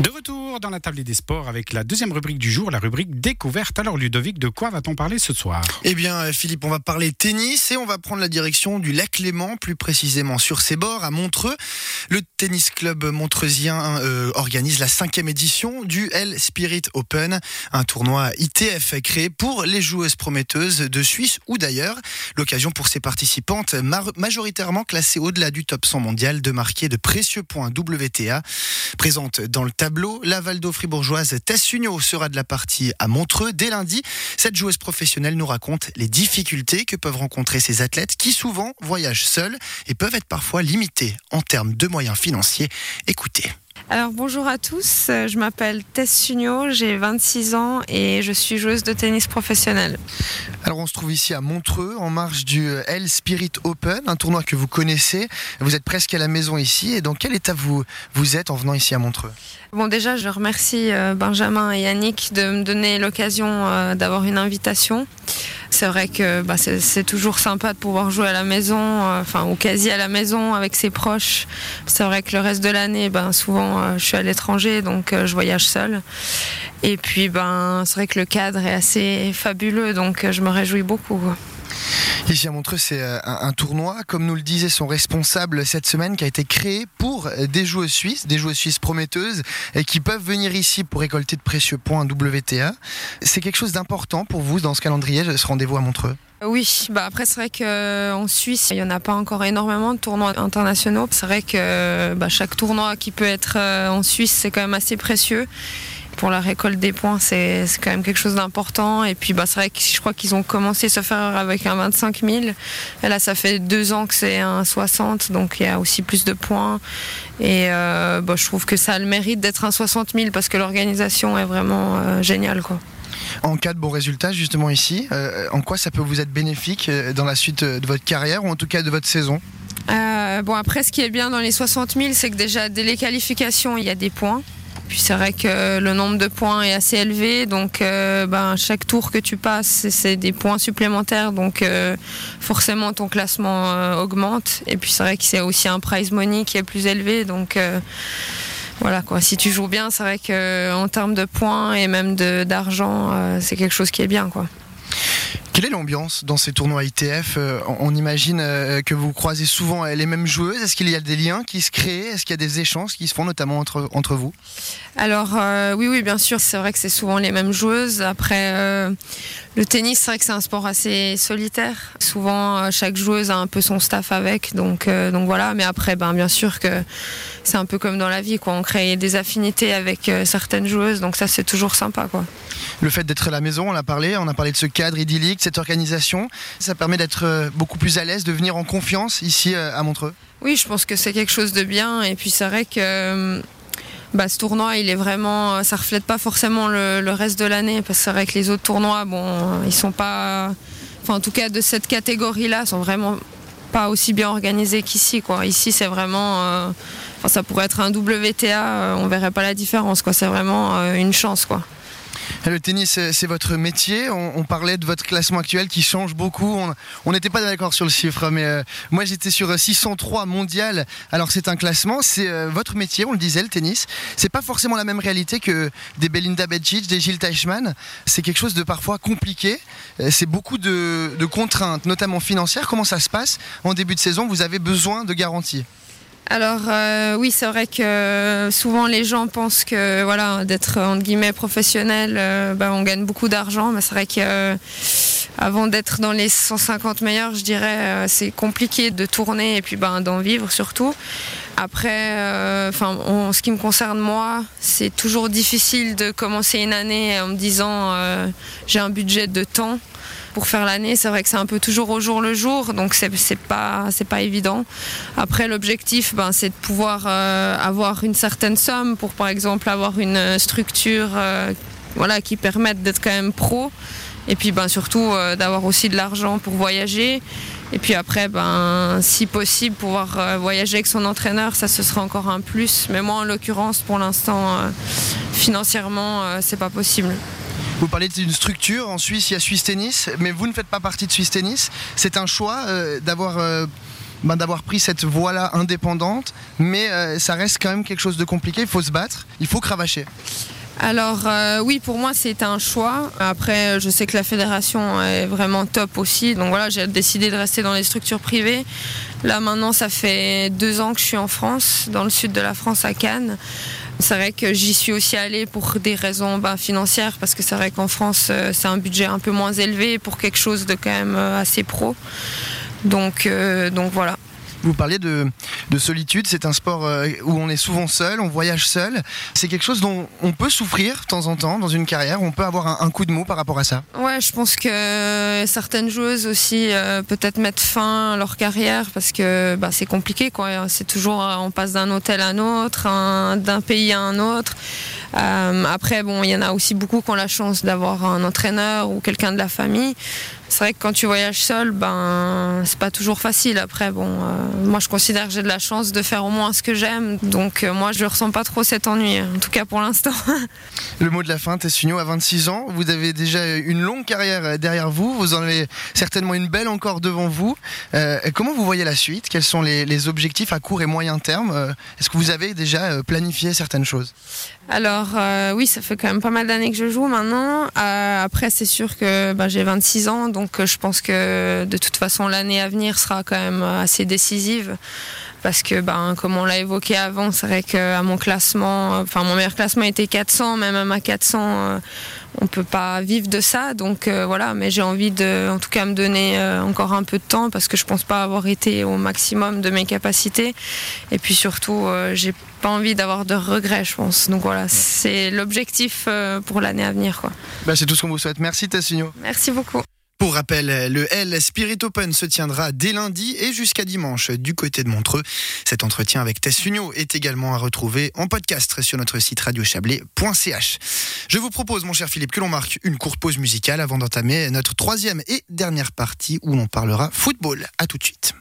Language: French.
De retour dans la table des sports avec la deuxième rubrique du jour, la rubrique découverte. Alors Ludovic, de quoi va-t-on parler ce soir? Eh bien Philippe, on va parler tennis et on va prendre la direction du lac Léman, plus précisément sur ses bords à Montreux. Le tennis club montreusien euh, organise la cinquième édition du L Spirit Open, un tournoi ITF créé pour les joueuses prometteuses de Suisse ou d'ailleurs. L'occasion pour ses participantes majoritairement classées au-delà du top 100 mondial de marquer de précieux points WTA. Présente dans le tableau la Valdo fribourgeoise Tess sera de la partie à Montreux dès lundi. Cette joueuse professionnelle nous raconte les difficultés que peuvent rencontrer ces athlètes qui souvent voyagent seuls et peuvent être parfois limités en termes de moyens financiers. Écoutez. Alors bonjour à tous, je m'appelle Tess Sunio, j'ai 26 ans et je suis joueuse de tennis professionnelle. Alors on se trouve ici à Montreux en marge du L Spirit Open, un tournoi que vous connaissez. Vous êtes presque à la maison ici et dans quel état vous, vous êtes en venant ici à Montreux? Bon déjà je remercie euh, Benjamin et Yannick de me donner l'occasion euh, d'avoir une invitation. C'est vrai que bah, c'est toujours sympa de pouvoir jouer à la maison, euh, enfin ou quasi à la maison avec ses proches. C'est vrai que le reste de l'année, ben, souvent euh, je suis à l'étranger, donc euh, je voyage seule. Et puis ben, c'est vrai que le cadre est assez fabuleux, donc je me réjouis beaucoup. Ici à Montreux, c'est euh, un, tournoi, comme nous le disait son responsable cette semaine, qui a été créé pour euh, des joueuses suisses, des joueuses suisses prometteuses, et qui peuvent venir ici pour récolter de précieux points WTA. C'est quelque chose d'important pour vous dans ce calendrier, ce rendez-vous à Montreux? Oui, bah après c'est vrai qu'en Suisse, il n'y en a pas encore énormément de tournois internationaux. C'est vrai que bah, chaque tournoi qui peut être euh, en Suisse, c'est quand même assez précieux pour la récolte des points, c'est quand même quelque chose d'important. Et puis, bah, c'est vrai que je crois qu'ils ont commencé à se faire avec un 25 000. Et là, ça fait deux ans que c'est un 60, donc il y a aussi plus de points. Et euh, bah, je trouve que ça a le mérite d'être un 60 000 parce que l'organisation est vraiment euh, géniale. Quoi. En cas de bons résultats, justement ici, euh, en quoi ça peut vous être bénéfique dans la suite de votre carrière ou en tout cas de votre saison? Bon après ce qui est bien dans les 60 000 c'est que déjà dès les qualifications il y a des points puis c'est vrai que le nombre de points est assez élevé, donc euh, ben, chaque tour que tu passes, c'est des points supplémentaires, donc euh, forcément ton classement euh, augmente. Et puis c'est vrai que c'est aussi un prize money qui est plus élevé, donc voilà quoi. Si tu joues bien, c'est vrai qu'en termes de points et même d'argent, c'est quelque chose qui est bien quoi. Quelle est l'ambiance dans ces tournois ITF euh, On imagine euh, que vous croisez souvent les mêmes joueuses? Est-ce qu'il y a des liens qui se créent? Est-ce qu'il y a des échanges qui se font notamment entre, vous? Alors euh, oui, oui, bien sûr. C'est vrai que c'est souvent les mêmes joueuses. Après, le tennis, c'est vrai que c'est un sport assez solitaire. Souvent, chaque joueuse a un peu son staff avec. Donc, donc voilà. Mais après, ben, bien sûr que c'est un peu comme dans la vie. Quoi. On crée des affinités avec certaines joueuses. Donc ça, c'est toujours sympa. Quoi. Le fait d'être à la maison, on a parlé. On a parlé de ce cadre idyllique cette organisation. Ça permet d'être euh, beaucoup plus à l'aise, de venir en confiance ici euh, à Montreux. Oui, je pense que c'est quelque chose de bien. Et puis c'est vrai que euh, bah, ce tournoi, il est vraiment, ça reflète pas forcément le, reste de l'année, parce que c'est vrai que les autres tournois, bon, ils sont pas, en tout cas de cette catégorie-là, sont vraiment pas aussi bien organisés qu'ici. Quoi. Ici, c'est vraiment, enfin, ça pourrait être un WTA, on verrait pas la différence. Quoi. C'est vraiment une chance. Quoi. Le tennis, c'est votre métier. On, parlait de votre classement actuel qui change beaucoup. On n'était pas d'accord sur le chiffre, mais euh, moi j'étais sur 603 mondial. Alors c'est un classement, c'est euh, votre métier, on le disait, le tennis. C'est pas forcément la même réalité que des Belinda Bencic, des Gilles Teichmann. C'est quelque chose de parfois compliqué. Euh, c'est beaucoup de, de contraintes, notamment financières. Comment ça se passe? En début de saison Vous avez besoin de garanties alors euh, oui, c'est vrai que souvent les gens pensent que voilà d'être entre guillemets professionnel, euh, bah, on gagne beaucoup d'argent. Mais c'est vrai qu'avant d'être dans les 150 meilleurs, je dirais, euh, c'est compliqué de tourner et puis ben, d'en vivre surtout. Après, en ce qui me concerne moi, c'est toujours difficile de commencer une année en me disant j'ai un budget de temps pour faire l'année. C'est vrai que c'est un peu toujours au jour le jour, donc c'est pas pas évident. Après l'objectif, ben, c'est de pouvoir euh, avoir une certaine somme pour par exemple avoir une structure euh, voilà qui permette d'être quand même pro. Et puis ben, surtout euh, d'avoir aussi de l'argent pour voyager. Et puis après, ben, si possible, pouvoir voyager avec son entraîneur, ça ce sera encore un plus. Mais moi, en l'occurrence, pour l'instant, financièrement, c'est pas possible. Vous parlez d'une structure. En Suisse, il y a Suisse Tennis, mais vous ne faites pas partie de Suisse Tennis. C'est un choix euh, d'avoir euh, ben, d'avoir pris cette voie-là indépendante, mais ça reste quand même quelque chose de compliqué. Il faut se battre, il faut cravacher. Alors oui, pour moi c'est un choix. Après, je sais que la fédération est vraiment top aussi. Donc voilà, j'ai décidé de rester dans les structures privées. Là maintenant, ça fait deux ans que je suis en France, dans le sud de la France, à Cannes. C'est vrai que j'y suis aussi allée pour des raisons ben, financières, parce que c'est vrai qu'en France, euh, c'est un budget un peu moins élevé pour quelque chose de quand même euh, assez pro. Donc, euh, donc voilà. Vous parliez de, solitude, c'est un sport euh, où on est souvent seul, on voyage seul. C'est quelque chose dont on peut souffrir de temps en temps dans une carrière, on peut avoir un, coup de mot par rapport à ça? Ouais, je pense que certaines joueuses aussi euh, peut-être mettre fin à leur carrière parce que bah, c'est compliqué. Quoi. C'est toujours, euh, on passe d'un hôtel à un autre, d'un pays à un autre. après, bon, il y en a aussi beaucoup qui ont la chance d'avoir un entraîneur ou quelqu'un de la famille. C'est vrai que quand tu voyages seul, ben c'est pas toujours facile. Après, bon, euh, moi je considère que j'ai de la chance de faire au moins ce que j'aime, donc euh, moi je ne ressens pas trop cet ennui, en tout cas pour l'instant. Le mot de la fin, Tessunio, à 26 ans, vous avez déjà une longue carrière derrière vous, vous en avez certainement une belle encore devant vous. Euh, comment vous voyez la suite? Quels sont les, objectifs à court et moyen terme? Est-ce que vous avez déjà planifié certaines choses? Alors oui, ça fait quand même pas mal d'années que je joue maintenant. après, c'est sûr que ben, j'ai 26 ans, donc euh, je pense que de toute façon l'année à venir sera quand même assez décisive parce que ben comme on l'a évoqué avant, c'est vrai qu'à mon classement, enfin mon meilleur classement était 400, même à ma 400, euh, on peut pas vivre de ça. Donc euh, voilà, mais j'ai envie de, en tout cas, me donner encore un peu de temps parce que je pense pas avoir été au maximum de mes capacités. Et puis surtout, j'ai pas envie d'avoir de regrets, je pense. Donc voilà, c'est l'objectif pour l'année à venir. Quoi. Bah, c'est tout ce qu'on vous souhaite. Merci Tassigno. Merci beaucoup. Pour rappel, le L Spirit Open se tiendra dès lundi et jusqu'à dimanche du côté de Montreux. Cet entretien avec Tess Sunio est également à retrouver en podcast sur notre site radiochablais.ch. Je vous propose, mon cher Philippe, que l'on marque une courte pause musicale avant d'entamer notre troisième et dernière partie où l'on parlera football. À tout de suite.